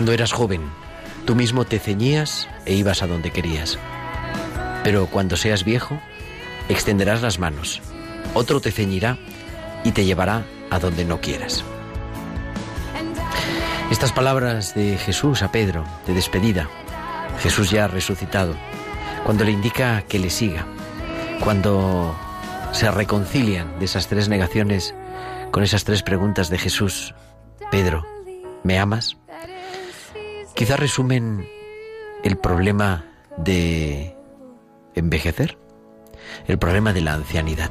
Cuando eras joven, tú mismo te ceñías e ibas a donde querías. Pero cuando seas viejo, extenderás las manos, otro te ceñirá y te llevará a donde no quieras. Estas palabras de Jesús a Pedro, de despedida, Jesús ya resucitado, cuando le indica que le siga, cuando se reconcilian de esas tres negaciones con esas tres preguntas de Jesús, Pedro, ¿me amas? Quizá resumen el problema de envejecer, el problema de la ancianidad.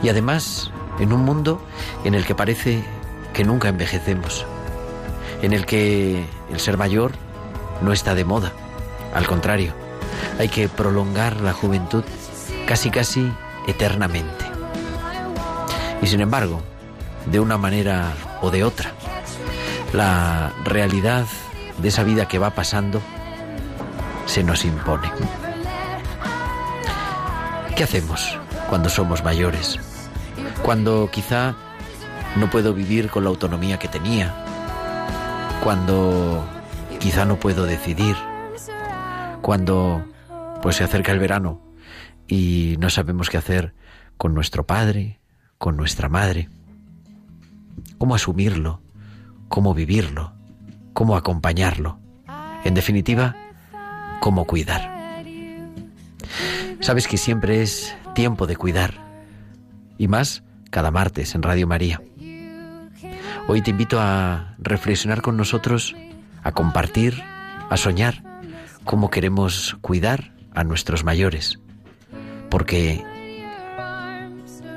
Y además, en un mundo en el que parece que nunca envejecemos, en el que el ser mayor no está de moda, al contrario, hay que prolongar la juventud casi casi eternamente. Y sin embargo, de una manera o de otra, la realidad de esa vida que va pasando se nos impone. ¿Qué hacemos cuando somos mayores? Cuando quizá no puedo vivir con la autonomía que tenía. Cuando quizá no puedo decidir. Cuando pues se acerca el verano y no sabemos qué hacer con nuestro padre, con nuestra madre. ¿Cómo asumirlo? ¿Cómo vivirlo? ¿Cómo acompañarlo? En definitiva, ¿cómo cuidar? Sabes que siempre es tiempo de cuidar. Y más cada martes en Radio María. Hoy te invito a reflexionar con nosotros, a compartir, a soñar cómo queremos cuidar a nuestros mayores. Porque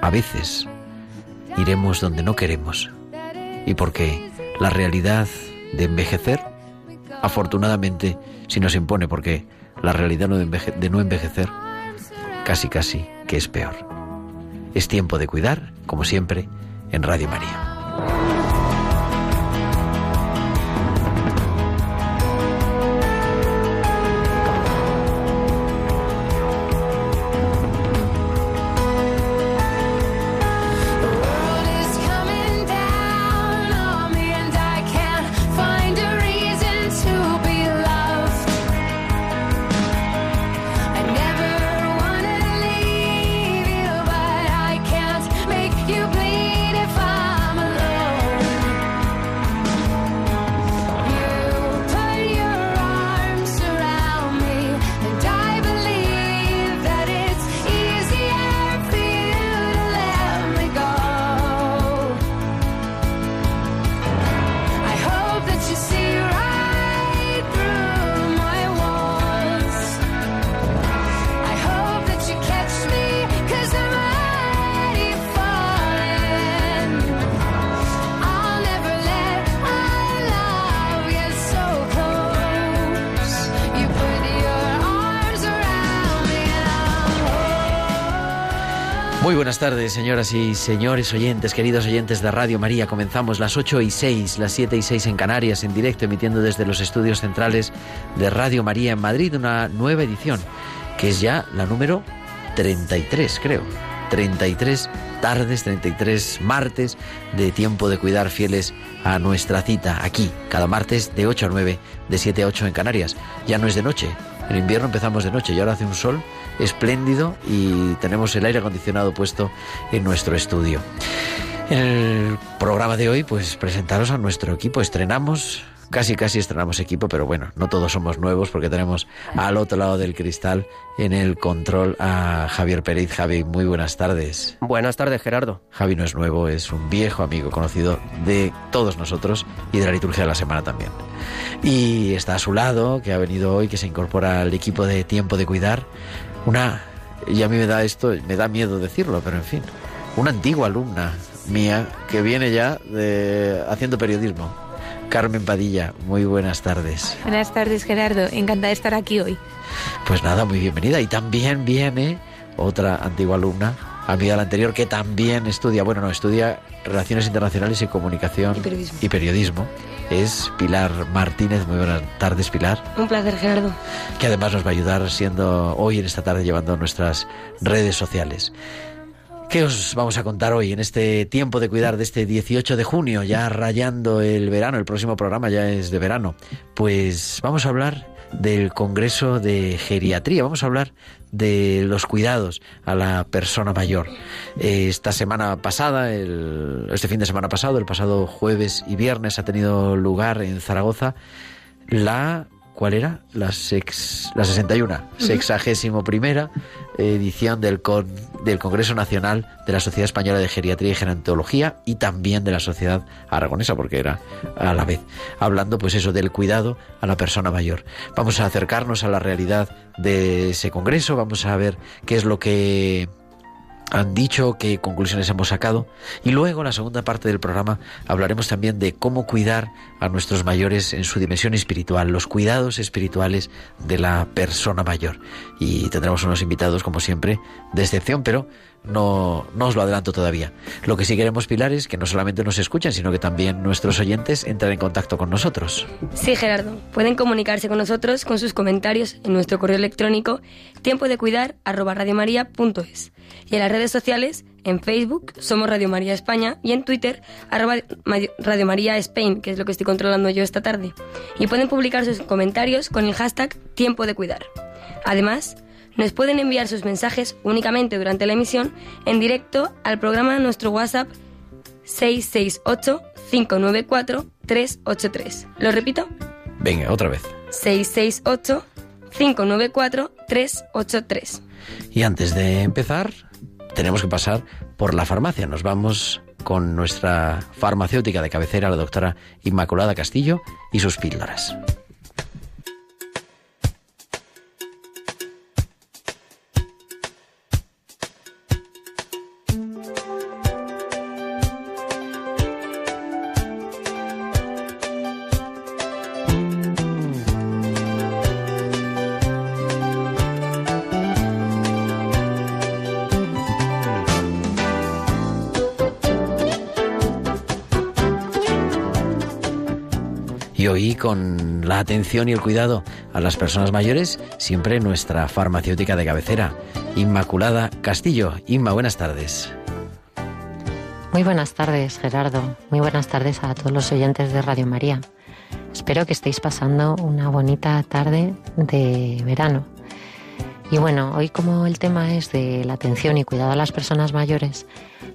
a veces iremos donde no queremos. Y porque la realidad de envejecer, afortunadamente, si nos impone, porque la realidad no de, no envejecer, casi casi que es peor. Es tiempo de cuidar, como siempre, en Radio María. Buenas tardes, señoras y señores oyentes, queridos oyentes de Radio María. Comenzamos las 8 y 6, las 7 y 6 en Canarias, en directo, emitiendo desde los estudios centrales de Radio María en Madrid, una nueva edición, que es ya la número 33, creo. 33 tardes, 33 martes de tiempo de cuidar fieles a nuestra cita aquí, cada martes de 8 a 9, de 7 a 8 en Canarias. Ya no es de noche, en invierno empezamos de noche y ahora hace un sol espléndido y tenemos el aire acondicionado puesto en nuestro estudio. En el programa de hoy, pues presentaros a nuestro equipo. Estrenamos casi casi estrenamos equipo, pero bueno, no todos somos nuevos porque tenemos al otro lado del cristal en el control a Javier Pérez. Javi, muy buenas tardes. Buenas tardes, Gerardo. Javi no es nuevo, es un viejo amigo conocido de todos nosotros y de la liturgia de la semana también. Y está a su lado, que ha venido hoy, que se incorpora al equipo de Tiempo de Cuidar, una, y a mí me da esto, me da miedo decirlo, pero en fin, una antigua alumna mía que viene ya de, haciendo periodismo Carmen Padilla, muy buenas tardes. Buenas tardes, Gerardo. Encantada de estar aquí hoy. Pues nada, muy bienvenida. Y también viene otra antigua alumna, amiga de la anterior, que también estudia, bueno, no, estudia Relaciones Internacionales y Comunicación y Periodismo. Y periodismo. Es Pilar Martínez. Muy buenas tardes, Pilar. Un placer, Gerardo. Que además nos va a ayudar siendo hoy en esta tarde llevando nuestras redes sociales. ¿Qué os vamos a contar hoy en este tiempo de cuidar de este 18 de junio, ya rayando el verano? El próximo programa ya es de verano. Pues vamos a hablar del Congreso de Geriatría, vamos a hablar de los cuidados a la persona mayor. Esta semana pasada, el, este fin de semana pasado, el pasado jueves y viernes, ha tenido lugar en Zaragoza la ¿cuál era? La, sex, la 61, sexagésimo primera edición del, con, del Congreso Nacional de la Sociedad Española de Geriatría y Gerontología y también de la Sociedad Aragonesa, porque era a la vez, hablando pues eso del cuidado a la persona mayor. Vamos a acercarnos a la realidad de ese Congreso, vamos a ver qué es lo que han dicho, qué conclusiones hemos sacado. Y luego, en la segunda parte del programa, hablaremos también de cómo cuidar a nuestros mayores en su dimensión espiritual, los cuidados espirituales de la persona mayor. Y tendremos unos invitados, como siempre, de excepción, pero no, no os lo adelanto todavía. Lo que sí queremos, Pilar, es que no solamente nos escuchen, sino que también nuestros oyentes entren en contacto con nosotros. Sí, Gerardo. Pueden comunicarse con nosotros con sus comentarios en nuestro correo electrónico tiempo de cuidar y en las redes sociales en Facebook somos Radio María España y en Twitter arroba Radio María Spain, que es lo que estoy controlando yo esta tarde. Y pueden publicar sus comentarios con el hashtag tiempo de cuidar. Además, nos pueden enviar sus mensajes únicamente durante la emisión en directo al programa de nuestro WhatsApp 668-594-383. ¿Lo repito? Venga, otra vez. 668-594-383. Y antes de empezar, tenemos que pasar por la farmacia. Nos vamos con nuestra farmacéutica de cabecera, la doctora Inmaculada Castillo, y sus píldoras. Y con la atención y el cuidado a las personas mayores, siempre nuestra farmacéutica de cabecera, Inmaculada Castillo. Inma, buenas tardes. Muy buenas tardes, Gerardo. Muy buenas tardes a todos los oyentes de Radio María. Espero que estéis pasando una bonita tarde de verano. Y bueno, hoy como el tema es de la atención y cuidado a las personas mayores,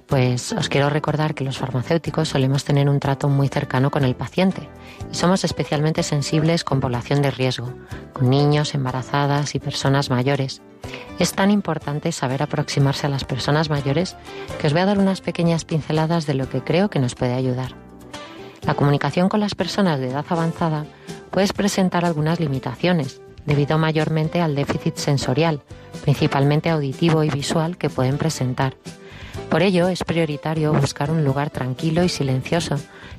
pues os quiero recordar que los farmacéuticos solemos tener un trato muy cercano con el paciente y somos especialmente sensibles con población de riesgo, con niños, embarazadas y personas mayores. Es tan importante saber aproximarse a las personas mayores que os voy a dar unas pequeñas pinceladas de lo que creo que nos puede ayudar. La comunicación con las personas de edad avanzada puede presentar algunas limitaciones, debido mayormente al déficit sensorial, principalmente auditivo y visual, que pueden presentar. Por ello, es prioritario buscar un lugar tranquilo y silencioso,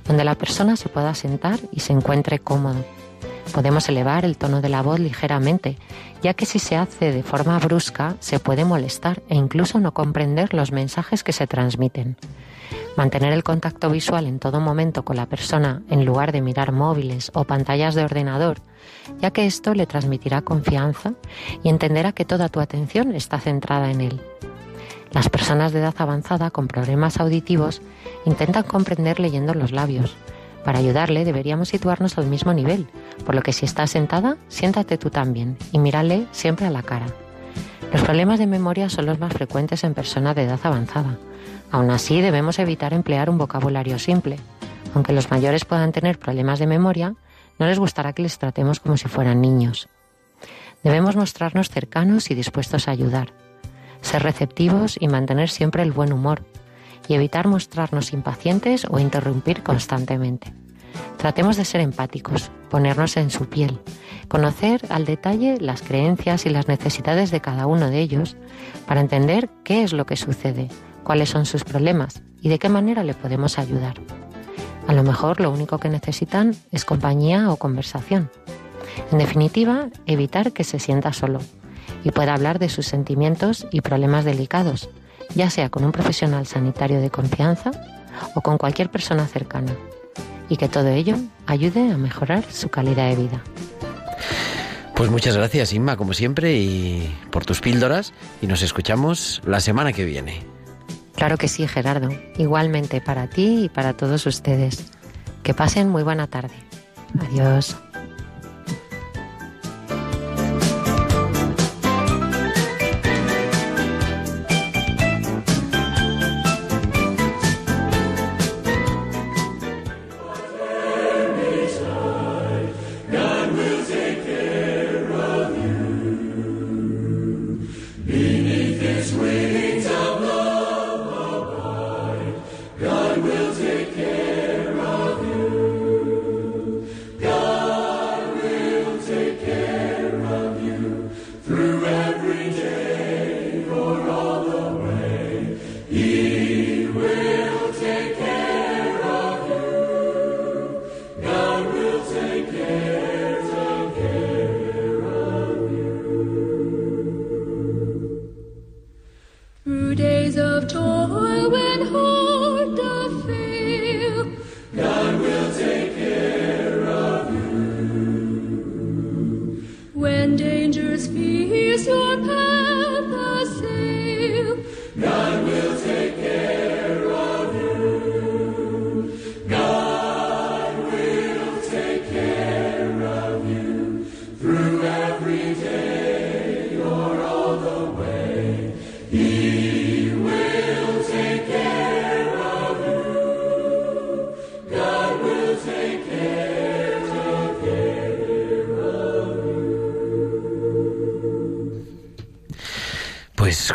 donde la persona se pueda sentar y se encuentre cómodo. Podemos elevar el tono de la voz ligeramente, ya que si se hace de forma brusca se puede molestar e incluso no comprender los mensajes que se transmiten. Mantener el contacto visual en todo momento con la persona en lugar de mirar móviles o pantallas de ordenador, ya que esto le transmitirá confianza y entenderá que toda tu atención está centrada en él. Las personas de edad avanzada con problemas auditivos intentan comprender leyendo los labios. Para ayudarle deberíamos situarnos al mismo nivel, por lo que si está sentada, siéntate tú también y mírale siempre a la cara. Los problemas de memoria son los más frecuentes en personas de edad avanzada. Aún así, debemos evitar emplear un vocabulario simple. Aunque los mayores puedan tener problemas de memoria, no les gustará que les tratemos como si fueran niños. Debemos mostrarnos cercanos y dispuestos a ayudar ser receptivos y mantener siempre el buen humor, y evitar mostrarnos impacientes o interrumpir constantemente. Tratemos de ser empáticos, ponernos en su piel, conocer al detalle las creencias y las necesidades de cada uno de ellos para entender qué es lo que sucede, cuáles son sus problemas y de qué manera le podemos ayudar. A lo mejor lo único que necesitan es compañía o conversación. En definitiva, evitar que se sienta solo, y pueda hablar de sus sentimientos y problemas delicados, ya sea con un profesional sanitario de confianza o con cualquier persona cercana, y que todo ello ayude a mejorar su calidad de vida. Pues muchas gracias Inma, como siempre, y por tus píldoras, y nos escuchamos la semana que viene. Claro que sí, Gerardo. Igualmente para ti y para todos ustedes. Que pasen muy buena tarde. Adiós.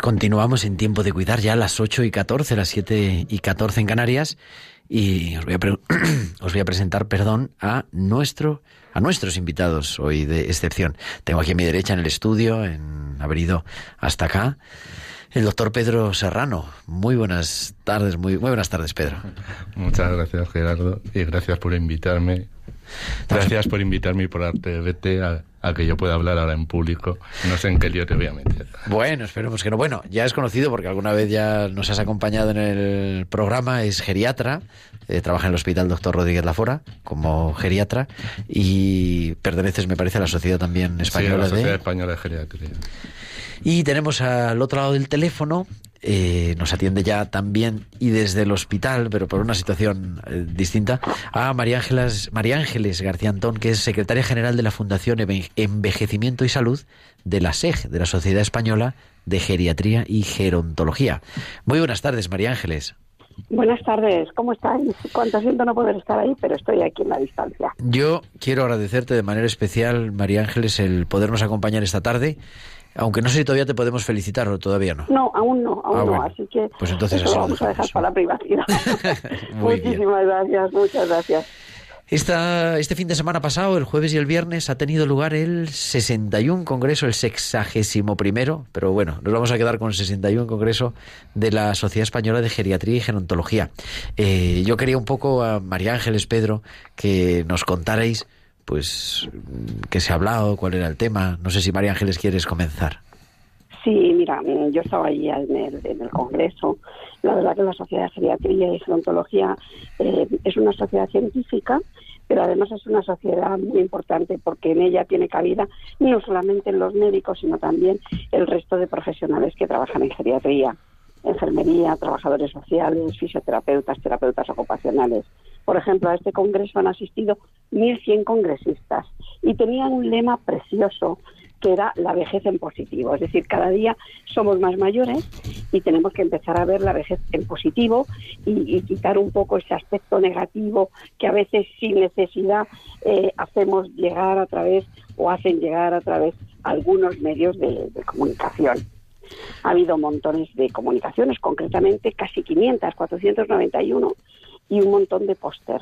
Continuamos en tiempo de cuidar ya a las 8 y 14, las 7 y 14 en Canarias. Y os voy a, os voy a presentar, perdón, a nuestro a nuestros invitados hoy de excepción. Tengo aquí a mi derecha en el estudio, en haber ido hasta acá, el doctor Pedro Serrano. Muy buenas tardes, muy, muy buenas tardes, Pedro. Muchas gracias, Gerardo, y gracias por invitarme. Gracias por invitarme y por darte vete a a que yo pueda hablar ahora en público. No sé en qué lío te voy a meter. Bueno, esperemos que no. Bueno, ya es conocido porque alguna vez ya nos has acompañado en el programa, es geriatra, eh, trabaja en el Hospital Doctor Rodríguez Lafora como geriatra y perteneces, me parece, a la Sociedad también Española sí, la Sociedad Española de Geriatría. Y tenemos al otro lado del teléfono eh, nos atiende ya también y desde el hospital, pero por una situación eh, distinta, a María Ángeles, María Ángeles García Antón, que es secretaria general de la Fundación Envejecimiento y Salud de la SEG, de la Sociedad Española de Geriatría y Gerontología. Muy buenas tardes, María Ángeles. Buenas tardes, ¿cómo estáis? Cuánto siento no poder estar ahí, pero estoy aquí en la distancia. Yo quiero agradecerte de manera especial, María Ángeles, el podernos acompañar esta tarde aunque no sé si todavía te podemos felicitar o todavía no. No, aún no, aún ah, no. Así que pues entonces eso vamos a dejar para la privacidad. Muchísimas gracias, muchas gracias. Esta, este fin de semana pasado, el jueves y el viernes, ha tenido lugar el 61 Congreso, el sexagésimo primero, pero bueno, nos vamos a quedar con el 61 Congreso de la Sociedad Española de Geriatría y Gerontología. Eh, yo quería un poco a María Ángeles, Pedro, que nos contarais pues, qué se ha hablado, cuál era el tema. No sé si María Ángeles quieres comenzar. Sí, mira, mm, yo estaba allí en el, en el Congreso. La verdad que la Sociedad de Geriatría y Gerontología eh, es una sociedad científica, pero además es una sociedad muy importante porque en ella tiene cabida no solamente los médicos, sino también el resto de profesionales que trabajan en geriatría, enfermería, trabajadores sociales, fisioterapeutas, terapeutas ocupacionales. Por ejemplo, a este congreso han asistido 1.100 congresistas y tenían un lema precioso que era la vejez en positivo. Es decir, cada día somos más mayores y tenemos que empezar a ver la vejez en positivo y, quitar un poco ese aspecto negativo que a veces sin necesidad eh, hacemos llegar a través o hacen llegar a través algunos medios de comunicación. Ha habido montones de comunicaciones, concretamente casi 500, 491 y un montón de póster.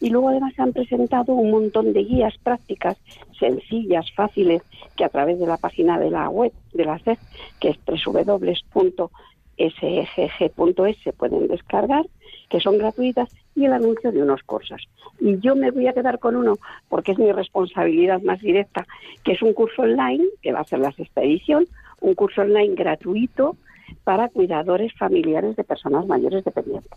Y luego además han presentado un montón de guías prácticas sencillas, fáciles, que a través de la página de la web de la SED, que es www.segg.es, se pueden descargar, que son gratuitas, y el anuncio de unos cursos. Y yo me voy a quedar con uno, porque es mi responsabilidad más directa, que es un curso online, que va a ser la sexta edición, un curso online gratuito para cuidadores familiares de personas mayores dependientes.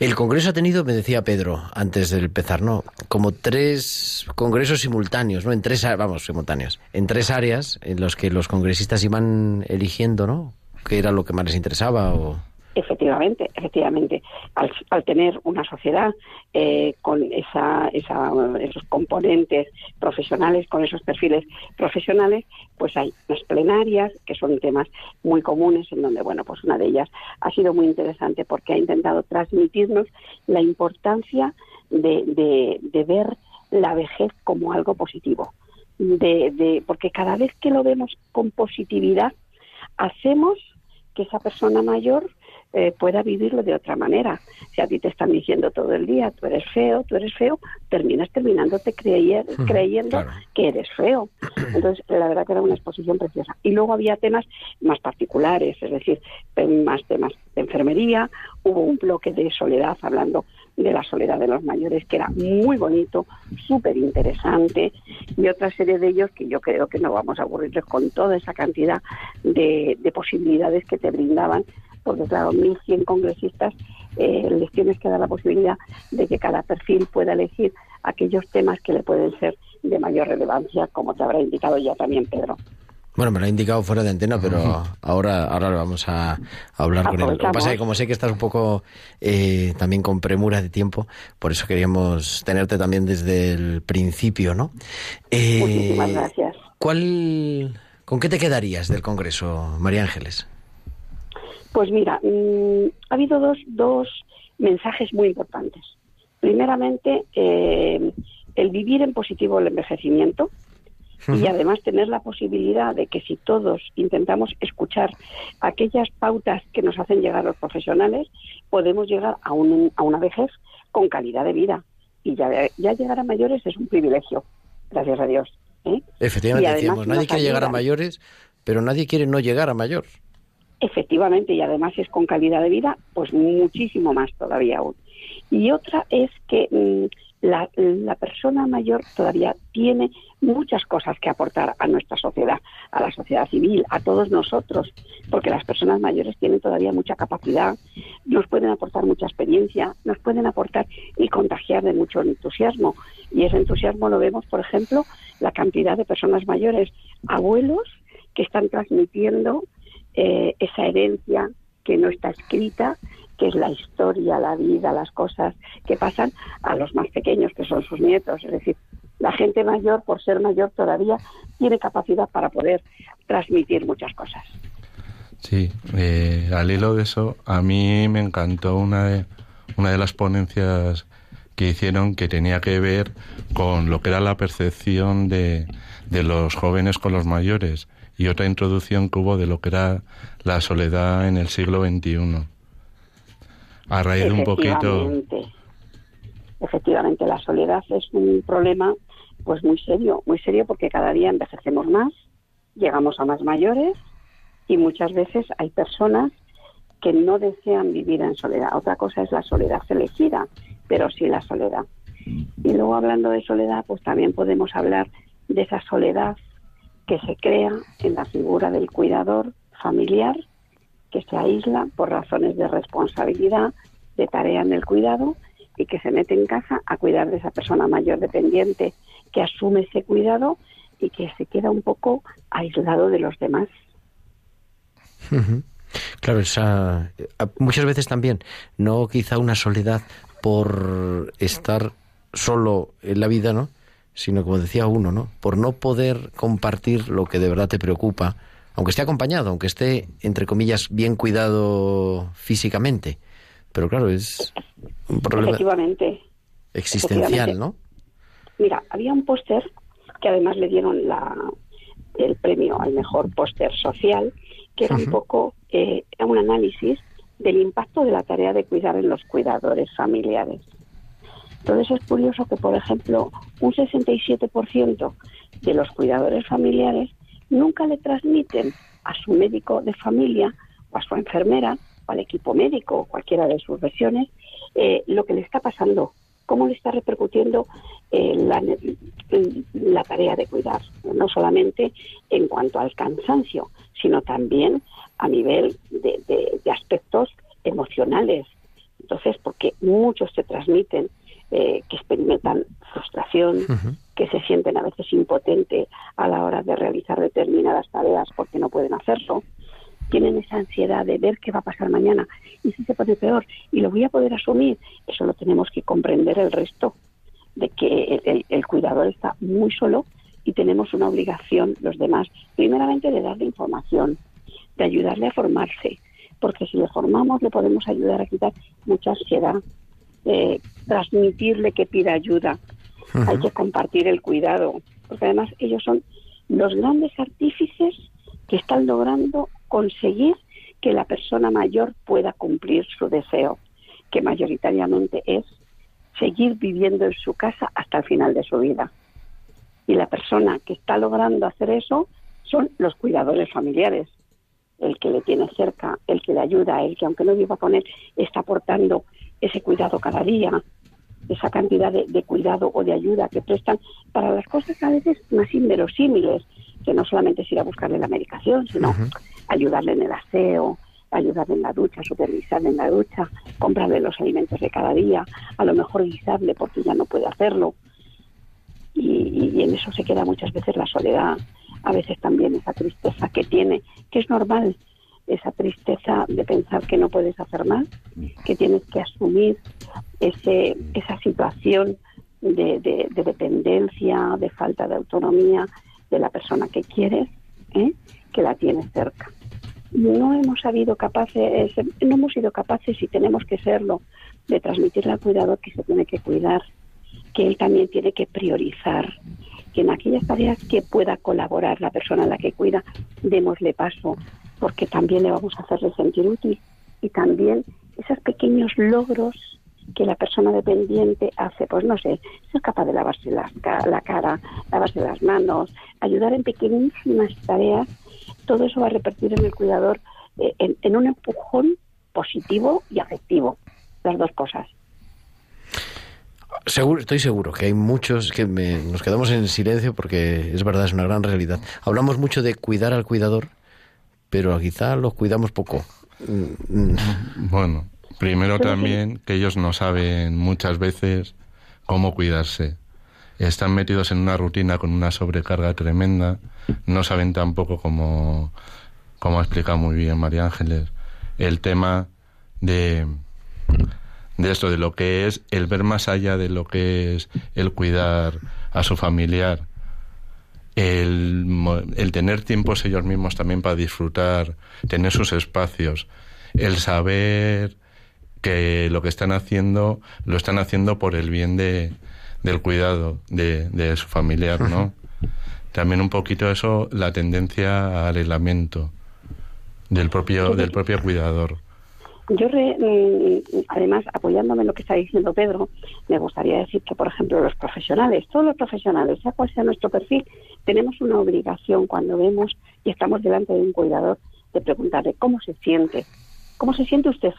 El Congreso ha tenido, me decía Pedro antes de empezar, ¿no? Como tres congresos simultáneos, ¿no? En tres, vamos, simultáneos. En tres áreas en los que los congresistas iban eligiendo, ¿no? ¿Qué era lo que más les interesaba? O... Efectivamente, efectivamente. Al, al tener una sociedad eh, con esa, esa, esos componentes profesionales, con esos perfiles profesionales, pues hay unas plenarias que son temas muy comunes en donde, bueno, pues una de ellas ha sido muy interesante porque ha intentado transmitirnos la importancia de, de, ver la vejez como algo positivo. De, de, porque cada vez que lo vemos con positividad, hacemos que esa persona mayor eh, pueda vivirlo de otra manera. Si a ti te están diciendo todo el día, tú eres feo, tú eres feo, terminas terminándote creyer- creyendo claro. que eres feo. Entonces, la verdad que era una exposición preciosa. Y luego había temas más particulares, es decir, más temas de enfermería, hubo un bloque de soledad hablando de la soledad de los mayores, que era muy bonito, súper interesante, y otra serie de ellos que yo creo que no vamos a aburrirles con toda esa cantidad de, de posibilidades que te brindaban, porque claro, 1.100 congresistas eh, les tienes que dar la posibilidad de que cada perfil pueda elegir aquellos temas que le pueden ser de mayor relevancia, como te habrá indicado ya también Pedro. Bueno, me lo ha indicado fuera de antena, pero ahora, ahora lo vamos a, a hablar con él. Lo que pasa es que como sé que estás un poco eh, también con premura de tiempo, por eso queríamos tenerte también desde el principio, ¿no? Eh, Muchísimas gracias. ¿Cuál, con qué te quedarías del Congreso, María Ángeles? Pues mira, mm, ha habido dos, dos mensajes muy importantes. Primeramente, eh, el vivir en positivo el envejecimiento y además tener la posibilidad de que si todos intentamos escuchar aquellas pautas que nos hacen llegar los profesionales, podemos llegar a, un, a una vejez con calidad de vida. Y ya, ya llegar a mayores es un privilegio, gracias a Dios. ¿eh? Efectivamente, Y además decíamos, nadie quiere llegar a mayores, pero nadie quiere no llegar a mayor. Efectivamente, y además es con calidad de vida, pues muchísimo más todavía aún. Y otra es que mm, la, la persona mayor todavía tiene muchas cosas que aportar a nuestra sociedad, a la sociedad civil, a todos nosotros, porque las personas mayores tienen todavía mucha capacidad, nos pueden aportar mucha experiencia, nos pueden aportar y contagiar de mucho entusiasmo. Y ese entusiasmo lo vemos, por ejemplo, la cantidad de personas mayores, abuelos, que están transmitiendo eh, esa herencia que no está escrita, que es la historia, la vida, las cosas que pasan a los más pequeños, que son sus nietos. Es decir, la gente mayor, por ser mayor todavía, tiene capacidad para poder transmitir muchas cosas. Sí, eh, al hilo de eso, a mí me encantó una de, una de las ponencias que hicieron que tenía que ver con lo que era la percepción de, de los jóvenes con los mayores y otra introducción que hubo de lo que era la soledad en el siglo XXI. A raíz de un poquito... Efectivamente. La soledad es un problema pues muy serio, muy serio porque cada día envejecemos más, llegamos a más mayores y muchas veces hay personas que no desean vivir en soledad. Otra cosa es la soledad elegida, pero sí la soledad. Y luego hablando de soledad, pues también podemos hablar de esa soledad que se crea en la figura del cuidador familiar, que se aísla por razones de responsabilidad, de tarea en el cuidado y que se mete en casa a cuidar de esa persona mayor dependiente que asume ese cuidado y que se queda un poco aislado de los demás. Claro, esa, muchas veces también, no quizá una soledad por estar solo en la vida, ¿no? Sino como decía uno, ¿no? Por no poder compartir lo que de verdad te preocupa, aunque esté acompañado, aunque esté, entre comillas, bien cuidado físicamente. Pero claro, es un problema existencial, ¿no? Mira, había un póster que además le dieron la, el premio al mejor póster social, que era un poco eh, un análisis del impacto de la tarea de cuidar en los cuidadores familiares. Entonces es curioso que, por ejemplo, un 67% de los cuidadores familiares nunca le transmiten a su médico de familia o a su enfermera o al equipo médico, cualquiera de sus versiones, eh, lo que le está pasando, cómo le está repercutiendo eh, la, tarea de cuidar, no solamente en cuanto al cansancio, sino también a nivel de, aspectos emocionales. Entonces, porque muchos se transmiten eh, que experimentan frustración, que se sienten a veces impotentes a la hora de realizar determinadas tareas porque no pueden hacerlo, tienen esa ansiedad de ver qué va a pasar mañana. Y si se pone peor y lo voy a poder asumir, eso lo tenemos que comprender el resto de que el, el cuidador está muy solo y tenemos una obligación los demás, primeramente de darle información, de ayudarle a formarse, porque si le formamos le podemos ayudar a quitar mucha ansiedad, eh, transmitirle que pida ayuda, hay que compartir el cuidado, porque además ellos son los grandes artífices que están logrando conseguir que la persona mayor pueda cumplir su deseo, que mayoritariamente es seguir viviendo en su casa hasta el final de su vida. Y la persona que está logrando hacer eso son los cuidadores familiares, el que le tiene cerca, el que le ayuda, el que aunque no viva con él, está aportando ese cuidado cada día, esa cantidad de, cuidado o de ayuda que prestan para las cosas a veces más inverosímiles, que no solamente es ir a buscarle la medicación, sino ayudarle en el aseo, ayudarle en la ducha, supervisarle en la ducha, comprarle los alimentos de cada día, a lo mejor guisarle porque ya no puede hacerlo. y en eso se queda muchas veces la soledad, a veces también esa tristeza que tiene, que es normal, esa tristeza de pensar que no puedes hacer más, que tienes que asumir ese, esa situación de, dependencia, de falta de autonomía de la persona que quieres, ¿eh? que la tienes cerca. No hemos sabido capaces, no hemos sido capaces, y tenemos que serlo, de transmitirle al cuidador que se tiene que cuidar, que él también tiene que priorizar, que en aquellas tareas que pueda colaborar la persona a la que cuida, démosle paso, porque también le vamos a hacerle sentir útil y también esos pequeños logros que la persona dependiente hace, pues no sé, ser capaz de lavarse la, la cara, lavarse las manos, ayudar en pequeñísimas tareas, todo eso va a repercutir en el cuidador eh, en un empujón positivo y afectivo, las dos cosas. Estoy seguro que hay muchos que nos quedamos en silencio porque es verdad, es una gran realidad. Hablamos mucho de cuidar al cuidador, pero quizá los cuidamos poco. Mm. Bueno, primero también que ellos no saben muchas veces cómo cuidarse. Están metidos en una rutina con una sobrecarga tremenda. No saben tampoco cómo, como ha explicado muy bien María Ángeles, el tema de de esto, de lo que es el ver más allá de lo que es el cuidar a su familiar, el, el tener tiempos ellos mismos también para disfrutar, tener sus espacios, el saber que lo que están haciendo lo están haciendo por el bien de, del cuidado de, de su familiar, ¿no? También un poquito eso, la tendencia al aislamiento del propio, del propio cuidador. Yo, mm, además, apoyándome en lo que está diciendo Pedro, me gustaría decir que, por ejemplo, los profesionales, todos los profesionales, sea cual sea nuestro perfil, tenemos una obligación cuando vemos y estamos delante de un cuidador de preguntarle cómo se siente, cómo se siente usted,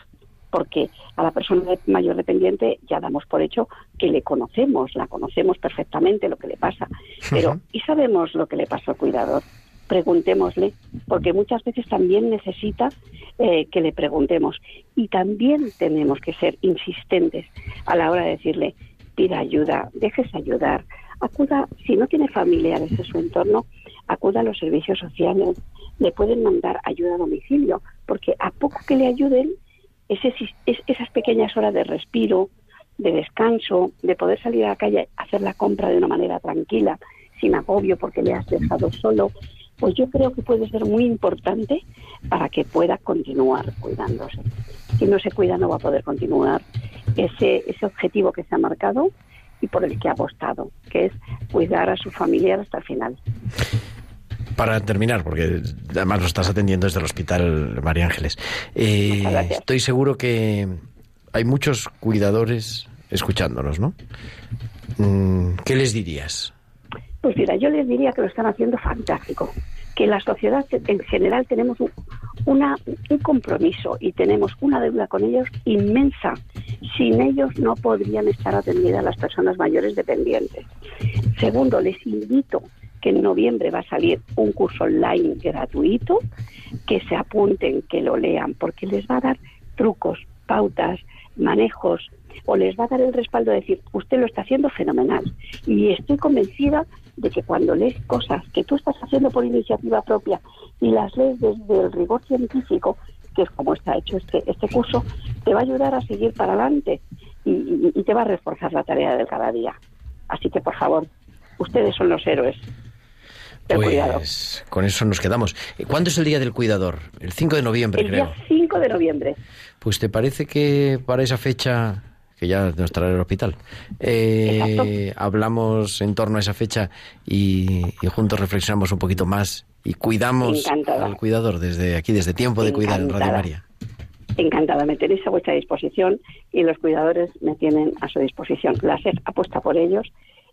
porque a la persona mayor dependiente ya damos por hecho que le conocemos, la conocemos perfectamente lo que le pasa, pero ¿y sabemos lo que le pasa al cuidador? Preguntémosle, porque muchas veces también necesita eh, que le preguntemos. Y también tenemos que ser insistentes a la hora de decirle, pida ayuda, déjese ayudar, acuda, si no tiene familiares en su entorno, acuda a los servicios sociales, le pueden mandar ayuda a domicilio, porque a poco que le ayuden, ese, esas pequeñas horas de respiro, de descanso, de poder salir a la calle hacer la compra de una manera tranquila, sin agobio porque le has dejado solo, pues yo creo que puede ser muy importante para que pueda continuar cuidándose. Si no se cuida no va a poder continuar ese, ese objetivo que se ha marcado y por el que ha apostado, que es cuidar a su familiar hasta el final. Para terminar, porque además lo estás atendiendo desde el Hospital María Ángeles, eh, estoy seguro que hay muchos cuidadores escuchándonos, ¿no? Mm, ¿Qué les dirías? Pues mira, yo les diría que lo están haciendo fantástico, que la sociedad en general tenemos un, una, un compromiso y tenemos una deuda con ellos inmensa. Sin ellos no podrían estar atendidas las personas mayores dependientes. Segundo, les invito que en noviembre va a salir un curso online gratuito, que se apunten, que lo lean, porque les va a dar trucos, pautas, manejos, o les va a dar el respaldo de decir, usted lo está haciendo fenomenal. Y estoy convencida de que cuando lees cosas que tú estás haciendo por iniciativa propia y las lees desde el rigor científico, que es como está hecho este, este curso, te va a ayudar a seguir para adelante y, y te va a reforzar la tarea del cada día. Así que, por favor, ustedes son los héroes pues con eso nos quedamos. ¿Cuándo es el Día del Cuidador? El 5 de noviembre, el creo. El 5 de noviembre. Pues te parece que para esa fecha, que ya nos traerá el hospital, eh, hablamos en torno a esa fecha y, juntos reflexionamos un poquito más y cuidamos al cuidador desde aquí, desde Tiempo de Cuidar en Radio María. Encantada, me tenéis a vuestra disposición y los cuidadores me tienen a su disposición. La SER apuesta por ellos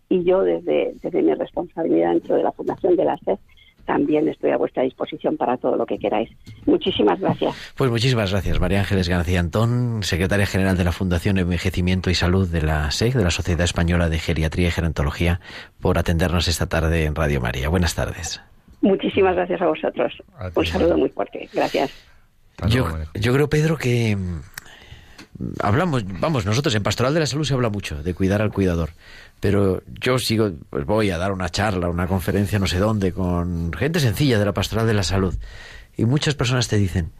y yo desde, desde mi responsabilidad dentro de la Fundación de la SED también estoy a vuestra disposición para todo lo que queráis. Muchísimas gracias. Pues muchísimas gracias, María Ángeles García Antón, secretaria general de la Fundación Envejecimiento y Salud de la SEG, de la Sociedad Española de Geriatría y Gerontología, por atendernos esta tarde en Radio María. Buenas tardes. Muchísimas gracias a vosotros. Un saludo muy fuerte. Gracias. Yo, yo creo, Pedro, que mm, hablamos, vamos, nosotros en Pastoral de la Salud se habla mucho de cuidar al cuidador pero yo sigo, pues voy a dar una charla, una conferencia, no sé dónde, con gente sencilla de la pastoral de la salud. Y muchas personas te dicen,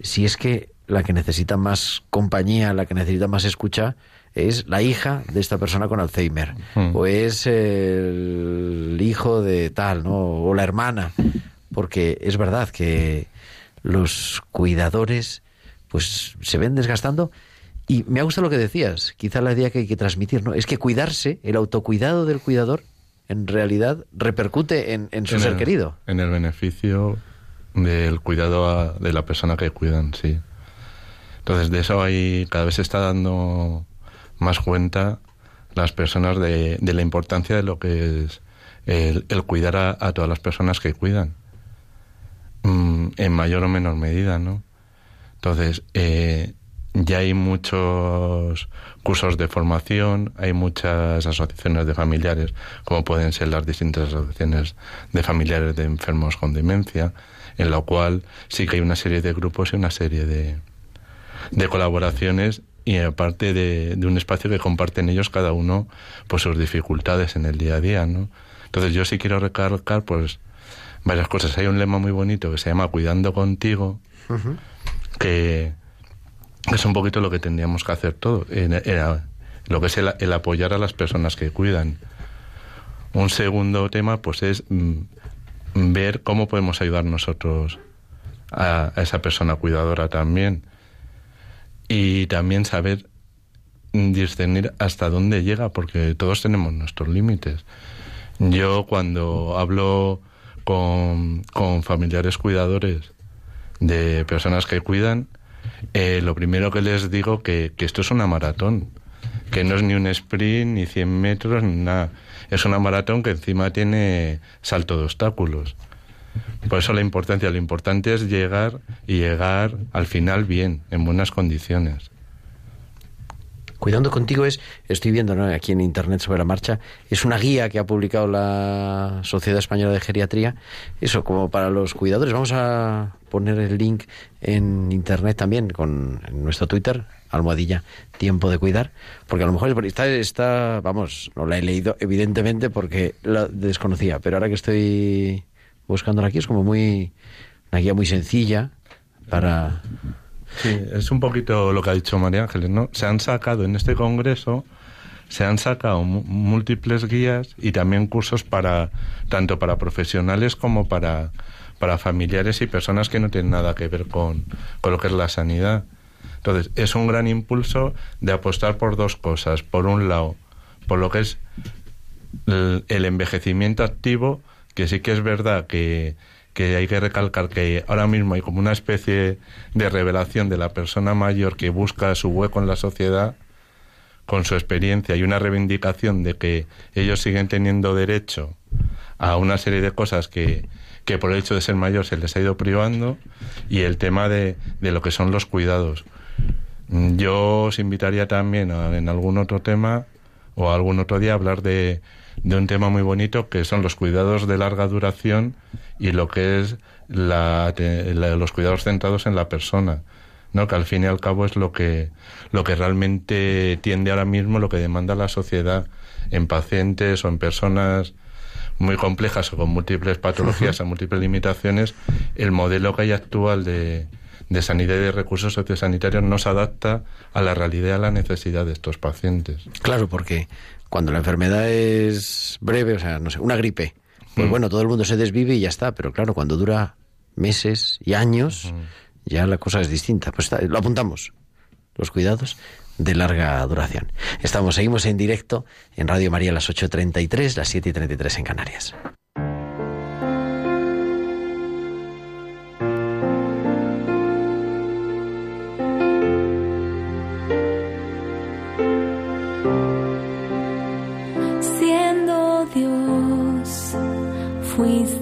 si es que la que necesita más compañía, la que necesita más escucha, es la hija de esta persona con Alzheimer, hmm. o es el hijo de tal, ¿no? o la hermana, porque es verdad que los cuidadores pues se ven desgastando y me ha gustado lo que decías, quizá la idea que hay que transmitir, ¿no? Es que cuidarse, el autocuidado del cuidador, en realidad repercute en, su ser querido. En el beneficio del cuidado de la persona que cuidan, sí. Entonces, de eso hay, cada vez se está dando más cuenta las personas de, la importancia de lo que es el, cuidar a, todas las personas que cuidan, mm, en mayor o menor medida, ¿no? Entonces, eh, ya hay muchos cursos de formación, hay muchas asociaciones de familiares, como pueden ser las distintas asociaciones de familiares de enfermos con demencia, en la cual sí que hay una serie de grupos y una serie de, de colaboraciones y aparte de, de, un espacio que comparten ellos cada uno por sus dificultades en el día a día, ¿no? Entonces yo sí quiero recalcar pues varias cosas. Hay un lema muy bonito que se llama Cuidando contigo, que es un poquito lo que tendríamos que hacer todo, lo que es el, apoyar a las personas que cuidan. Un segundo tema, pues es mm, ver cómo podemos ayudar nosotros a, esa persona cuidadora también. Y también saber discernir hasta dónde llega, porque todos tenemos nuestros límites. Yo cuando hablo con, con familiares cuidadores de personas que cuidan, eh, lo primero que les digo que, que esto es una maratón, que no es ni un sprint, ni 100 metros, ni nada. Es una maratón que encima tiene salto de obstáculos. Por eso la importancia, lo importante es llegar y llegar al final bien, en buenas condiciones. Cuidando contigo es, estoy viendo aquí en internet sobre la marcha, es una guía que ha publicado la Sociedad Española de Geriatría, eso como para los cuidadores. Vamos a poner el link en internet también con en nuestro Twitter, almohadilla, tiempo de cuidar, porque a lo mejor está, está, vamos, no la he leído evidentemente porque la desconocía, pero ahora que estoy buscándola aquí es como muy, una guía muy sencilla para Sí, es un poquito lo que ha dicho María Ángeles, ¿no? Se han sacado en este congreso, se han sacado múltiples guías y también cursos para, tanto para profesionales como para, para familiares y personas que no tienen nada que ver con, con lo que es la sanidad. Entonces, es un gran impulso de apostar por dos cosas. Por un lado, por lo que es el envejecimiento activo, que sí que es verdad que que hay que recalcar que ahora mismo hay como una especie de revelación de la persona mayor que busca su hueco en la sociedad con su experiencia y una reivindicación de que ellos siguen teniendo derecho a una serie de cosas que, que por el hecho de ser mayor se les ha ido privando y el tema de, de lo que son los cuidados. Yo os invitaría también en algún otro tema o algún otro día a hablar de, de un tema muy bonito que son los cuidados de larga duración y lo que es la, los cuidados centrados en la persona. ¿no? que al fin y al cabo es lo que lo que realmente tiende ahora mismo lo que demanda la sociedad en pacientes o en personas muy complejas o con múltiples patologías o múltiples limitaciones el modelo que hay actual de, de sanidad y de recursos sociosanitarios no se adapta a la realidad y a la necesidad de estos pacientes. Claro, porque cuando la enfermedad es breve, o sea, no sé, una gripe, pues mm. bueno, todo el mundo se desvive y ya está, pero claro, cuando dura meses y años, ya la cosa es distinta. Pues lo apuntamos, los cuidados de larga duración. Estamos, seguimos en directo en Radio María a las 8.33, las 7.33 en Canarias.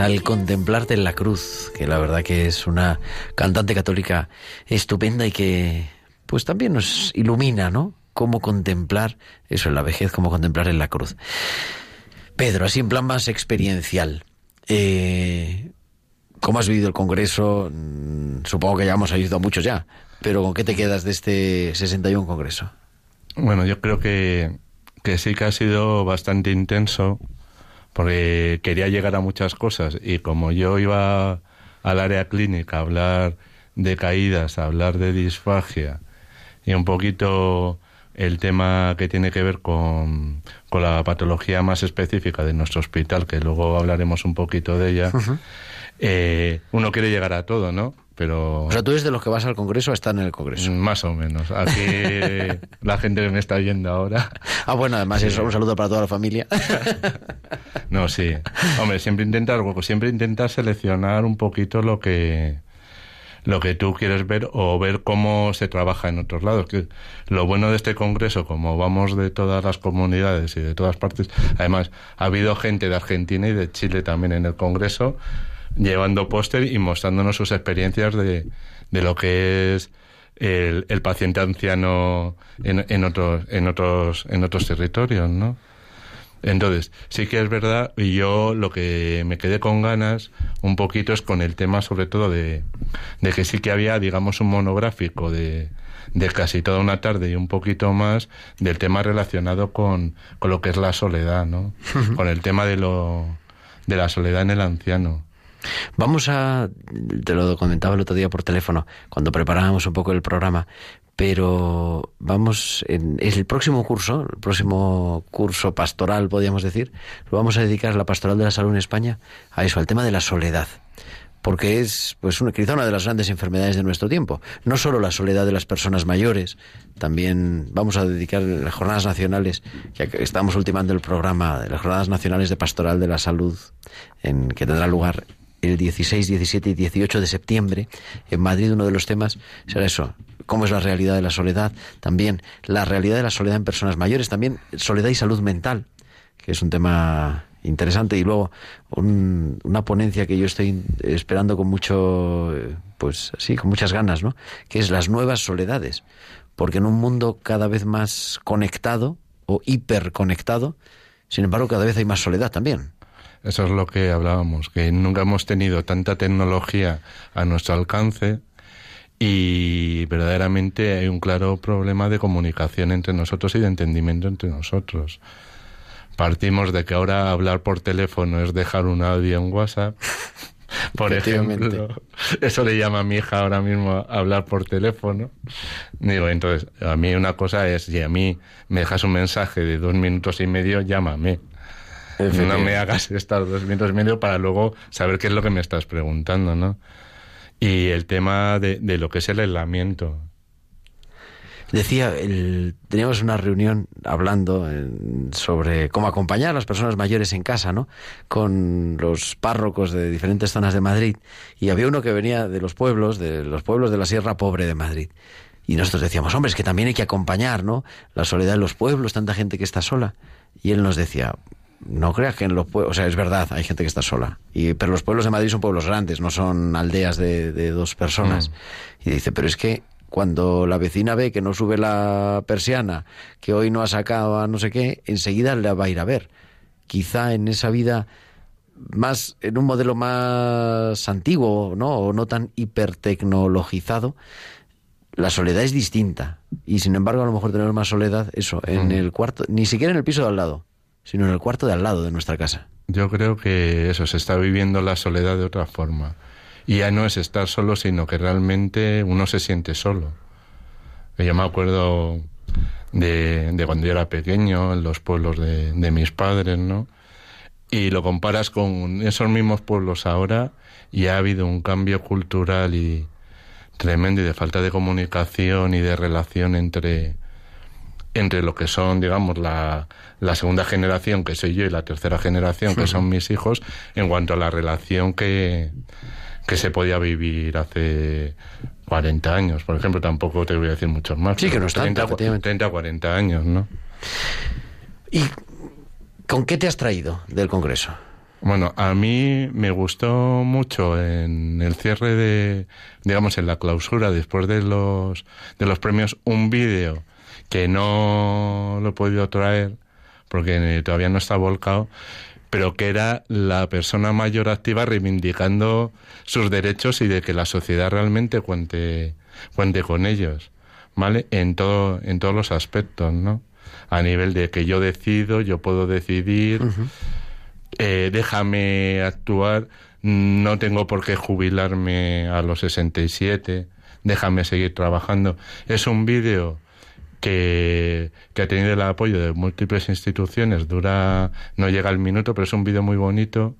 Al contemplarte en la cruz, que la verdad que es una cantante católica estupenda y que pues también nos ilumina, ¿no? Cómo contemplar eso en la vejez, cómo contemplar en la cruz. Pedro, así en plan más experiencial, eh, ¿cómo has vivido el Congreso? Mm, Supongo que ya hemos ayudado a muchos ya, pero ¿con qué te quedas de este 61 Congreso? Bueno, yo creo que, que sí que ha sido bastante intenso porque quería llegar a muchas cosas y como yo iba al área clínica a hablar de caídas, a hablar de disfagia y un poquito el tema que tiene que ver con, con la patología más específica de nuestro hospital, que luego hablaremos un poquito de ella, eh, uno quiere llegar a todo, ¿no? Pero O sea, tú eres de los que vas al Congreso a estar en el Congreso. más o menos. Aquí la gente que me está oyendo ahora. Ah, bueno, además eso, un saludo para toda la familia. No, sí. Hombre, siempre intentar, siempre intentar seleccionar un poquito lo que lo que tú quieres ver o ver cómo se trabaja en otros lados. Que lo bueno de este congreso, como vamos de todas las comunidades y de todas partes, además ha habido gente de Argentina y de Chile también en el congreso llevando póster y mostrándonos sus experiencias de, de lo que es el, el paciente anciano en, en otros en otros en otros territorios, ¿no? Entonces, sí que es verdad, y yo lo que me quedé con ganas un poquito es con el tema sobre todo de, de que sí que había, digamos, un monográfico de, de casi toda una tarde y un poquito más del tema relacionado con, con lo que es la soledad, ¿no? con el tema de, lo, de la soledad en el anciano. Vamos a, te lo comentaba el otro día por teléfono, cuando preparábamos un poco el programa, pero vamos, en, el próximo curso, el próximo curso pastoral, podríamos decir, lo vamos a dedicar a la pastoral de la salud en España, a eso, al tema de la soledad. Porque es, pues, una, quizá una de las grandes enfermedades de nuestro tiempo. No solo la soledad de las personas mayores, también vamos a dedicar las jornadas nacionales, ya que estamos ultimando el programa de las jornadas nacionales de pastoral de la salud, en, que tendrá lugar el 16, 17 y 18 de septiembre en Madrid. Uno de los temas será eso, cómo es la realidad de la soledad, también la realidad de la soledad en personas mayores, también soledad y salud mental, que es un tema interesante. Y luego un- una ponencia que yo estoy esperando con mucho eh, pues sí con muchas ganas no que es las nuevas soledades. Porque en un mundo cada vez más conectado o hiperconectado sin embargo cada vez hay más soledad también. Eso es lo que hablábamos, que nunca hemos tenido tanta tecnología a nuestro alcance y verdaderamente hay un claro problema de comunicación entre nosotros y de entendimiento entre nosotros. Partimos de que ahora hablar por teléfono es dejar un audio en WhatsApp. Por ejemplo, eso le llama a mi hija ahora mismo hablar por teléfono. Digo, entonces, a mí una cosa es, si a mí me dejas un mensaje de dos minutos y medio, llámame. No me hagas estar dos minutos y medio para luego saber qué es lo que me estás preguntando, ¿no? Y el tema de, de lo que es el aislamiento. Decía, el- teníamos una reunión hablando eh, sobre cómo acompañar a las personas mayores en casa, ¿no? Con los párrocos de diferentes zonas de Madrid. Y había uno que venía de los pueblos, de los pueblos de la Sierra Pobre de Madrid. Y nosotros decíamos, hombre, es que también hay que acompañar, ¿no? La soledad en los pueblos, tanta gente que está sola. Y él nos decía, no creas que en los pueblos, o sea, es verdad, hay gente que está sola. Y, pero los pueblos de Madrid son pueblos grandes, no son aldeas de, de dos personas. Y dice, pero es que cuando la vecina ve que no sube la persiana, que hoy no ha sacado a no sé qué, enseguida la va a ir a ver. Quizá en esa vida más, en un modelo más antiguo, ¿no? O no tan hipertecnologizado, la soledad es distinta. Y sin embargo, a lo mejor tenemos más soledad, eso, en Mm. el cuarto, ni siquiera en el piso de al lado, sino en el cuarto de al lado de nuestra casa. Yo creo que eso, se está viviendo la soledad de otra forma. Y ya no es estar solo, sino que realmente uno se siente solo. Yo me acuerdo de, cuando yo era pequeño, en los pueblos de, de mis padres, ¿no? Y lo comparas con esos mismos pueblos ahora y ha habido un cambio cultural y tremendo y de falta de comunicación y de relación entre, entre lo que son, digamos, la, la segunda generación, que soy yo, y la tercera generación, que son mis hijos, en cuanto a la relación que, que se podía vivir hace 40 años, por ejemplo, tampoco te voy a decir muchos más. Sí, que no es tanto, 30, efectivamente. 30, 40 años, ¿no? ¿Y con qué te has traído del Congreso? Bueno, a mí me gustó mucho en el cierre de, digamos, en la clausura, después de los, de los premios, un vídeo que no lo he podido traer porque todavía no está volcado, pero que era la persona mayor activa reivindicando sus derechos y de que la sociedad realmente cuente, cuente con ellos, ¿vale? En todo, en todos los aspectos, ¿no? A nivel de que yo decido, yo puedo decidir, eh, déjame actuar, no tengo por qué jubilarme a los 67, déjame seguir trabajando. Es un vídeo que, que ha tenido el apoyo de múltiples instituciones, dura, no llega al minuto, pero es un vídeo muy bonito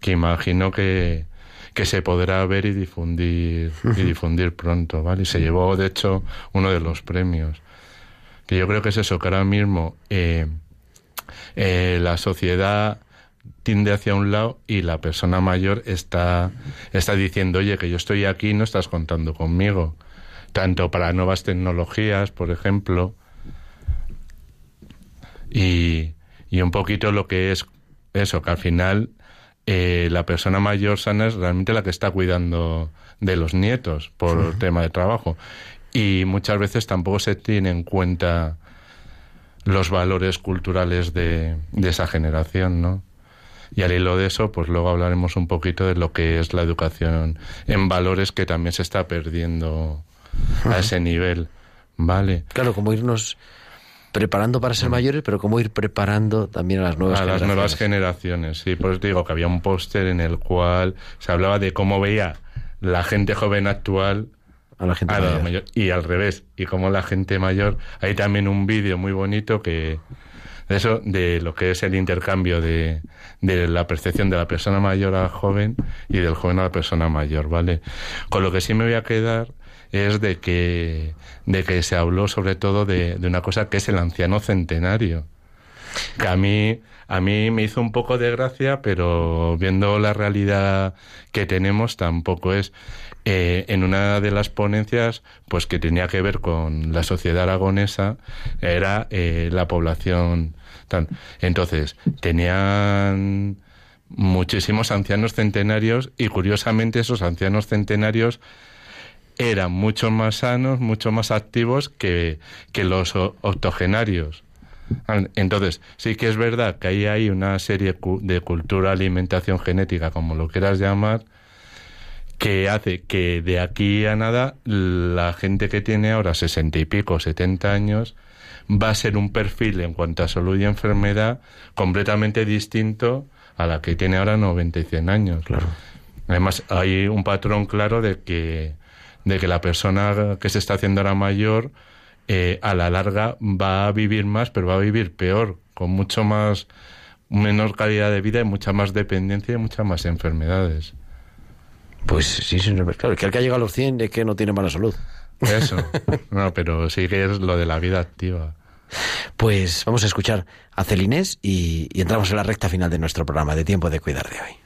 que imagino que, que se podrá ver y difundir, y difundir pronto, ¿vale? Y se llevó, de hecho, uno de los premios. Que yo creo que es eso, que ahora mismo eh, eh, la sociedad tiende hacia un lado y la persona mayor está, está diciendo, oye, que yo estoy aquí, no estás contando conmigo. Tanto para nuevas tecnologías, por ejemplo, y, y un poquito lo que es eso, que al final eh, la persona mayor sana es realmente la que está cuidando de los nietos por tema de trabajo. Y muchas veces tampoco se tiene en cuenta los valores culturales de, de esa generación, ¿no? Y al hilo de eso, pues luego hablaremos un poquito de lo que es la educación en valores que también se está perdiendo a ese nivel, ¿vale? Claro, como irnos preparando para ser mayores, pero como ir preparando también a las nuevas a las generaciones. nuevas generaciones, sí. Por eso te digo que había un póster en el cual se hablaba de cómo veía la gente joven actual a la gente a mayor. mayor, y al revés, y como la gente mayor. Hay también un vídeo muy bonito que de eso, de lo que es el intercambio de, de la percepción de la persona mayor a la joven y del joven a la persona mayor, ¿vale? Con lo que sí me voy a quedar es de que, de que se habló sobre todo de, de una cosa que es el anciano centenario. Que a mí, a mí me hizo un poco de gracia, pero viendo la realidad que tenemos tampoco es. Eh, en una de las ponencias, pues que tenía que ver con la sociedad aragonesa, era eh, la población. Entonces, tenían muchísimos ancianos centenarios y curiosamente esos ancianos centenarios eran mucho más sanos, mucho más activos que, que los octogenarios. Entonces, sí que es verdad que ahí hay una serie de cultura, alimentación genética, como lo quieras llamar, que hace que de aquí a nada la gente que tiene ahora sesenta y pico, 70 años, va a ser un perfil en cuanto a salud y enfermedad completamente distinto a la que tiene ahora 90 y 100 años. Claro. Además, hay un patrón claro de que, de que la persona que se está haciendo ahora mayor, eh, a la larga va a vivir más, pero va a vivir peor, con mucho más, menor calidad de vida y mucha más dependencia y muchas más enfermedades. Pues sí, señor. Claro, que el que ha llegado a los 100 es que no tiene mala salud. Eso. No, pero sí que es lo de la vida activa. Pues vamos a escuchar a Celinés y, y entramos en la recta final de nuestro programa de Tiempo de Cuidar de hoy.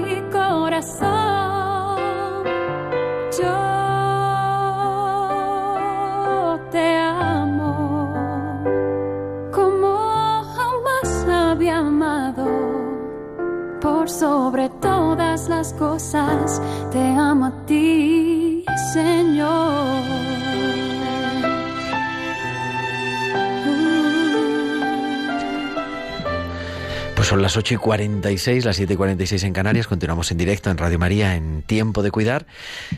amado. Por sobre todas las cosas, te amo a ti, Señor. Pues son las 8 y 46, las 7 y 46 en Canarias. Continuamos en directo en Radio María en Tiempo de Cuidar.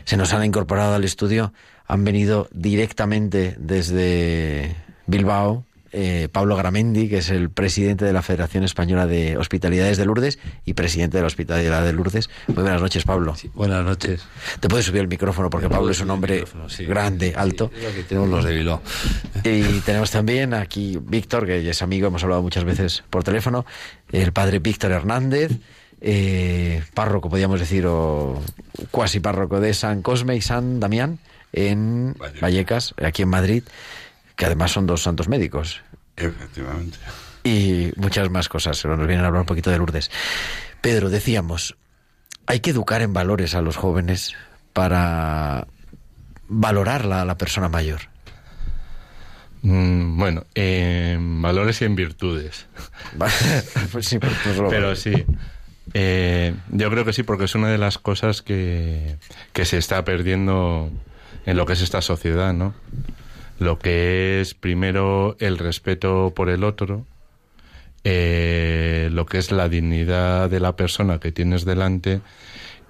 Se nos han incorporado al estudio, han venido directamente desde Bilbao. Eh, Pablo Gramendi, que es el presidente de la Federación Española de Hospitalidades de Lourdes y presidente de la Hospitalidad de Lourdes. Muy buenas noches, Pablo. Buenas noches. Te puedes subir el micrófono porque Pablo es un hombre Sí. grande, alto. Sí, es lo que tenemos los de Bilbao. Y tenemos también aquí Víctor, que es amigo, hemos hablado muchas veces por teléfono, el padre Víctor Hernández, eh, párroco, podríamos decir, o cuasi párroco de San Cosme y San Damián en. Vallecas, aquí en Madrid, que además son dos santos médicos. Efectivamente. Y muchas más cosas, pero nos vienen a hablar un poquito de Lourdes. Pedro, decíamos, hay que educar en valores a los jóvenes para valorar la, la persona mayor. Mm, bueno, en valores y en virtudes. Vale. Pues sí, pues solo Pero vale. sí. Eh, yo creo que sí, porque es una de las cosas que, que se está perdiendo en lo que es esta sociedad, ¿no? Lo que es primero el respeto por el otro, eh, lo que es la dignidad de la persona que tienes delante,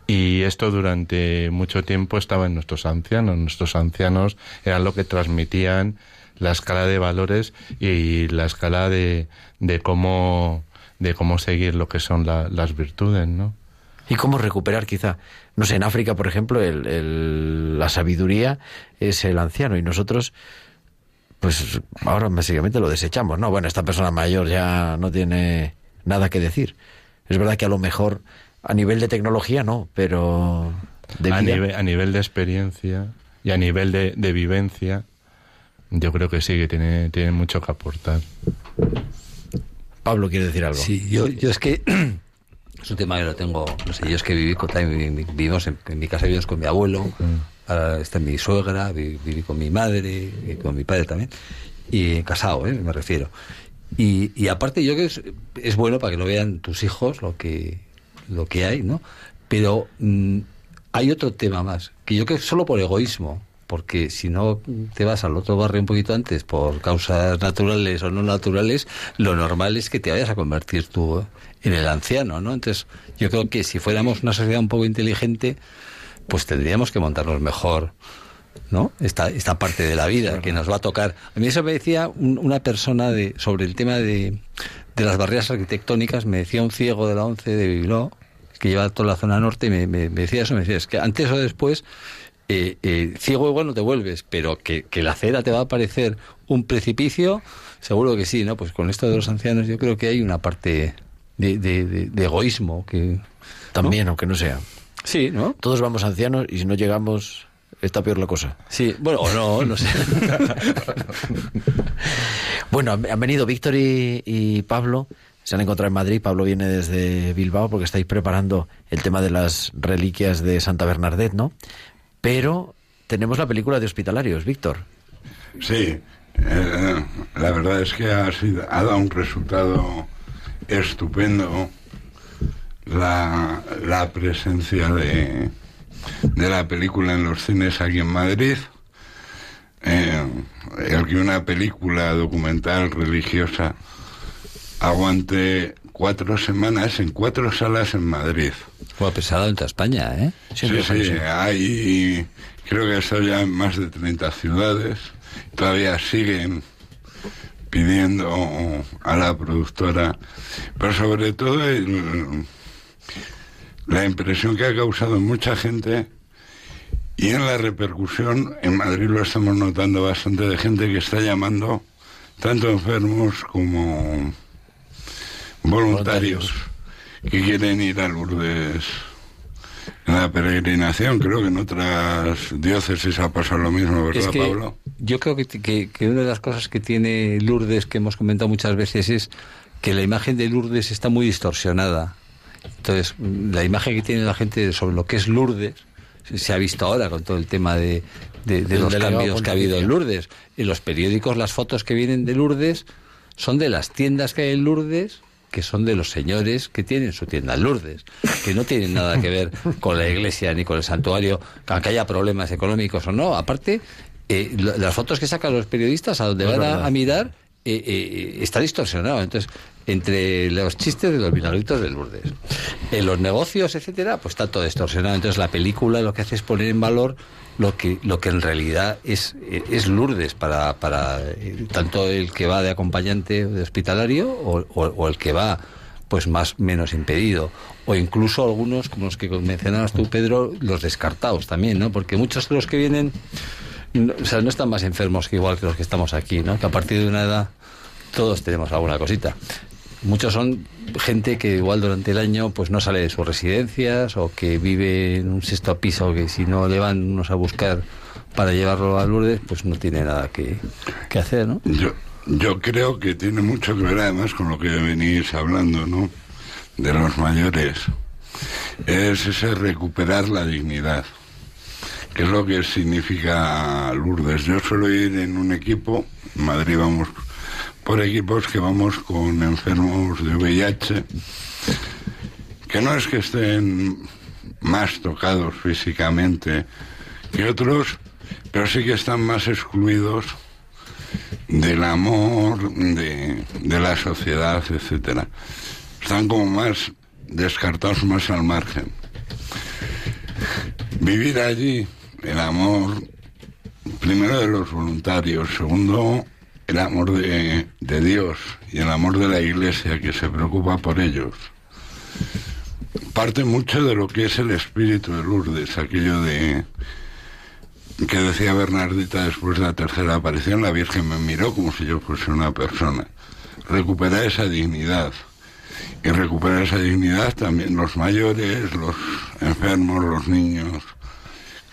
y esto durante mucho tiempo estaba en nuestros ancianos. Nuestros ancianos eran lo que transmitían la escala de valores y la escala de, de cómo de cómo seguir lo que son la- las virtudes, ¿no? ¿Y cómo recuperar quizá? No sé, en África, por ejemplo, el- el- la sabiduría es el anciano y nosotros, pues ahora básicamente lo desechamos, ¿no? Bueno, esta persona mayor ya no tiene nada que decir. Es verdad que a lo mejor a nivel de tecnología no, pero de a, nivel, a nivel de experiencia y a nivel de, de vivencia, yo creo que sí, que tiene, tiene mucho que aportar. Pablo quiere decir algo. Sí, yo, yo es que es un tema que lo tengo, no sé, yo es que viví con, vivimos en, en mi casa vivimos con mi abuelo, ahora está mi suegra, vi- viví con mi madre y con mi padre también, y casado, ¿eh? me refiero. Y, y aparte yo creo que es, es bueno para que lo vean tus hijos lo que, lo que hay, ¿no? Pero mm, hay otro tema más, que yo creo que solo por egoísmo, porque si no te vas al otro barrio un poquito antes por causas naturales o no naturales, lo normal es que te vayas a convertir tú en el anciano, ¿no? Entonces, yo creo que si fuéramos una sociedad un poco inteligente, pues tendríamos que montarnos mejor, ¿no? Esta, esta parte de la vida que nos va a tocar. A mí eso me decía un- una persona de, sobre el tema de, de las barreras arquitectónicas, me decía un ciego de la ONCE de Bilbao, que lleva toda la zona norte, y me, me- me decía eso, me decía, es que antes o después, eh, eh, ciego igual no te vuelves, pero que, que la acera te va a parecer un precipicio, seguro que sí, ¿no? Pues con esto de los ancianos yo creo que hay una parte de, de- de- de egoísmo que... También, aunque no sea. Sí, ¿no? Todos vamos ancianos y si no llegamos, está peor la cosa. Sí, bueno, o no, no sé. Bueno, han han venido Víctor y, y Pablo, se han encontrado en Madrid. Pablo viene desde Bilbao porque estáis preparando el tema de las reliquias de Santa Bernadette, ¿no? Pero tenemos la película de Hospitalarios, Víctor. Sí, eh, la verdad es que ha, sido, ha dado un resultado estupendo la, la presencia de, de la película en los cines aquí en Madrid. Eh, el que una película documental religiosa aguante cuatro semanas en cuatro salas en Madrid. Bueno, pesado en toda España, ¿eh? Sí, sí, hay, creo que está ya en más de 30 ciudades. Todavía siguen pidiendo a la productora, pero sobre todo el- la impresión que ha causado mucha gente y en la repercusión, en Madrid lo estamos notando bastante de gente que está llamando, tanto enfermos como voluntarios, que quieren ir a Lourdes en la peregrinación. Creo que en otras diócesis ha pasado lo mismo, ¿verdad, Es que Pablo? yo creo que, que- que una de las cosas que tiene Lourdes, que hemos comentado muchas veces, es que la imagen de Lourdes está muy distorsionada. Entonces, la imagen que tiene la gente sobre lo que es Lourdes se- ha visto ahora con todo el tema de, de- de los cambios que ha habido en. Lourdes. En los periódicos, las fotos que vienen de Lourdes son de las tiendas que hay en Lourdes que son de los señores que tienen su tienda en Lourdes, que no tienen nada que ver con la iglesia ni con el santuario, aunque haya problemas económicos o no. Aparte, eh, lo- las fotos que sacan los periodistas a donde van a, a mirar eh, eh, está distorsionado. Entonces, entre los chistes de los vinagritos de Lourdes, en los negocios, etcétera, pues está todo distorsionado. Entonces, la película lo que hace es poner en valor lo que lo que en realidad es es Lourdes para para eh, tanto el que va de acompañante de hospitalario o, el que va pues más menos impedido o incluso algunos como los que mencionabas tú Pedro los descartados también no porque muchos de los que vienen o sea, no están más enfermos que igual que los que estamos aquí, ¿no? Que a partir de una edad todos tenemos alguna cosita. Muchos son gente que igual durante el año pues no sale de sus residencias o que vive en un sexto piso que si no le van unos a buscar para llevarlo a Lourdes pues no tiene nada que, que hacer, ¿no? Yo, yo creo que tiene mucho que ver además con lo que venís hablando, ¿no? De los mayores. Es ese recuperar la dignidad, que es lo que significa Lourdes. Yo suelo ir en un equipo, en Madrid vamos por equipos que vamos con enfermos de VIH, que no es que estén más tocados físicamente que otros, pero sí que están más excluidos del amor, de, de la sociedad, etcétera. Están como más descartados, más al margen. Vivir allí el amor, primero de los voluntarios, segundo el amor de, de Dios y el amor de la Iglesia que se preocupa por ellos. Parte mucho de lo que es el espíritu de Lourdes, aquello de que decía Bernardita después de la tercera aparición, la Virgen me miró como si yo fuese una persona. Recuperar esa dignidad. Y recuperar esa dignidad también los mayores, los enfermos, los niños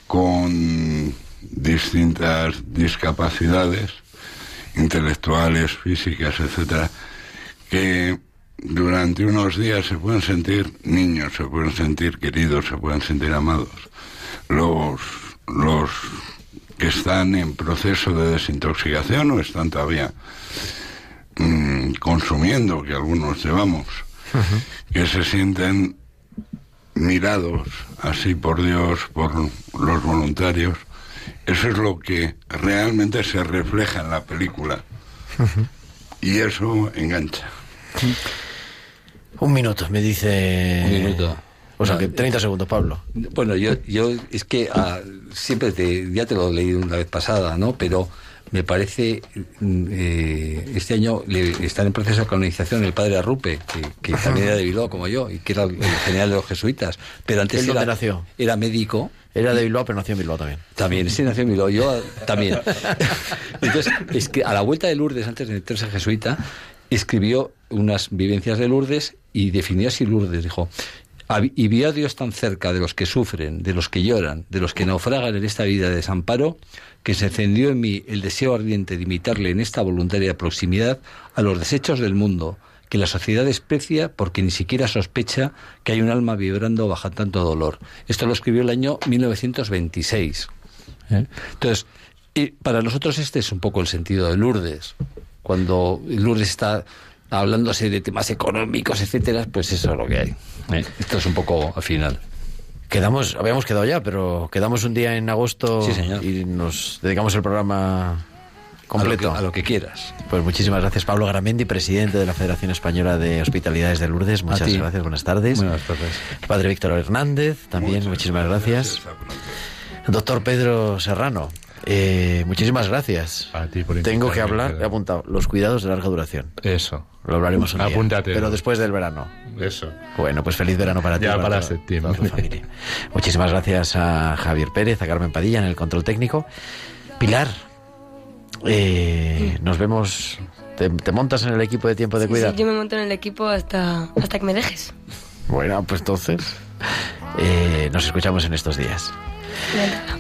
con distintas discapacidades intelectuales, físicas, etcétera, que durante unos días se pueden sentir niños, se pueden sentir queridos, se pueden sentir amados. Los, los que están en proceso de desintoxicación o están todavía mm, consumiendo, que algunos llevamos, que se sienten mirados así por Dios, por los voluntarios, eso es lo que realmente se refleja en la película. Y eso engancha. Un minuto, me dice. Un minuto. O sea, que 30 segundos, Pablo. Bueno, yo, yo es que ah, siempre te, ya te lo he leído una vez pasada, ¿no? Pero me parece, mm, eh, este año le, está en proceso de canonización el padre Arrupe, que, que también era de Bilbao como yo, y que era el general de los jesuitas. Pero antes ¿Él dónde era, nació? era médico. Era de Bilbao, pero nació en Bilbao también. También, sí, nació en Bilbao, yo ah, también. Entonces, es que a la vuelta de Lourdes, antes de meterse jesuita, escribió unas vivencias de Lourdes y definió así Lourdes, dijo, "Hab- y vi a Dios tan cerca de los que sufren, de los que lloran, de los que naufragan en esta vida de desamparo, que se encendió en mí el deseo ardiente de imitarle en esta voluntaria proximidad a los desechos del mundo, que la sociedad desprecia porque ni siquiera sospecha que hay un alma vibrando bajo tanto dolor. Esto lo escribió el año 1926. ¿eh? Entonces, y para nosotros este es un poco el sentido de Lourdes. Cuando Lourdes está hablándose de temas económicos, etcétera, pues eso es lo que hay. ¿eh? Esto es un poco al final. Quedamos, habíamos quedado ya, pero quedamos un día en agosto Sí, señor. y nos dedicamos el programa completo. A lo que, a lo que quieras. Pues muchísimas gracias, Pablo Garamendi, presidente de la Federación Española de Hospitalidades de Lourdes. Muchas gracias, buenas tardes. Buenas tardes. Padre Víctor Hernández, también, Muchas muchísimas gracias. Doctor Pedro Serrano, eh, muchísimas gracias. A ti por Tengo que hablar, he apuntado, los cuidados de larga duración. Eso, Lo hablaremos un día. Apúntatelo. Pero después del verano. eso. Bueno, pues feliz verano para ti. Ya para toda- septiembre. toda tu familia. Muchísimas gracias a Javier Pérez, a Carmen Padilla en el control técnico. Pilar, eh, nos vemos. Te, te montas en el equipo de tiempo de Sí, cuidado? sí, yo me monto en el equipo hasta, hasta que me dejes. Bueno, pues entonces. Eh, nos escuchamos en estos días.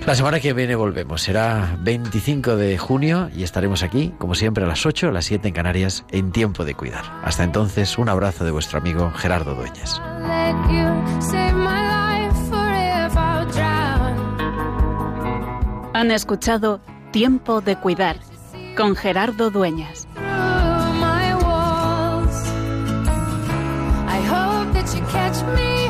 La semana que viene volvemos. Será 25 de junio y estaremos aquí, como siempre, a las 8, a las 7 en Canarias, en tiempo de cuidar. Hasta entonces, un abrazo de vuestro amigo Gerardo Dueñas. Han escuchado Tiempo de Cuidar con Gerardo Dueñas. catch me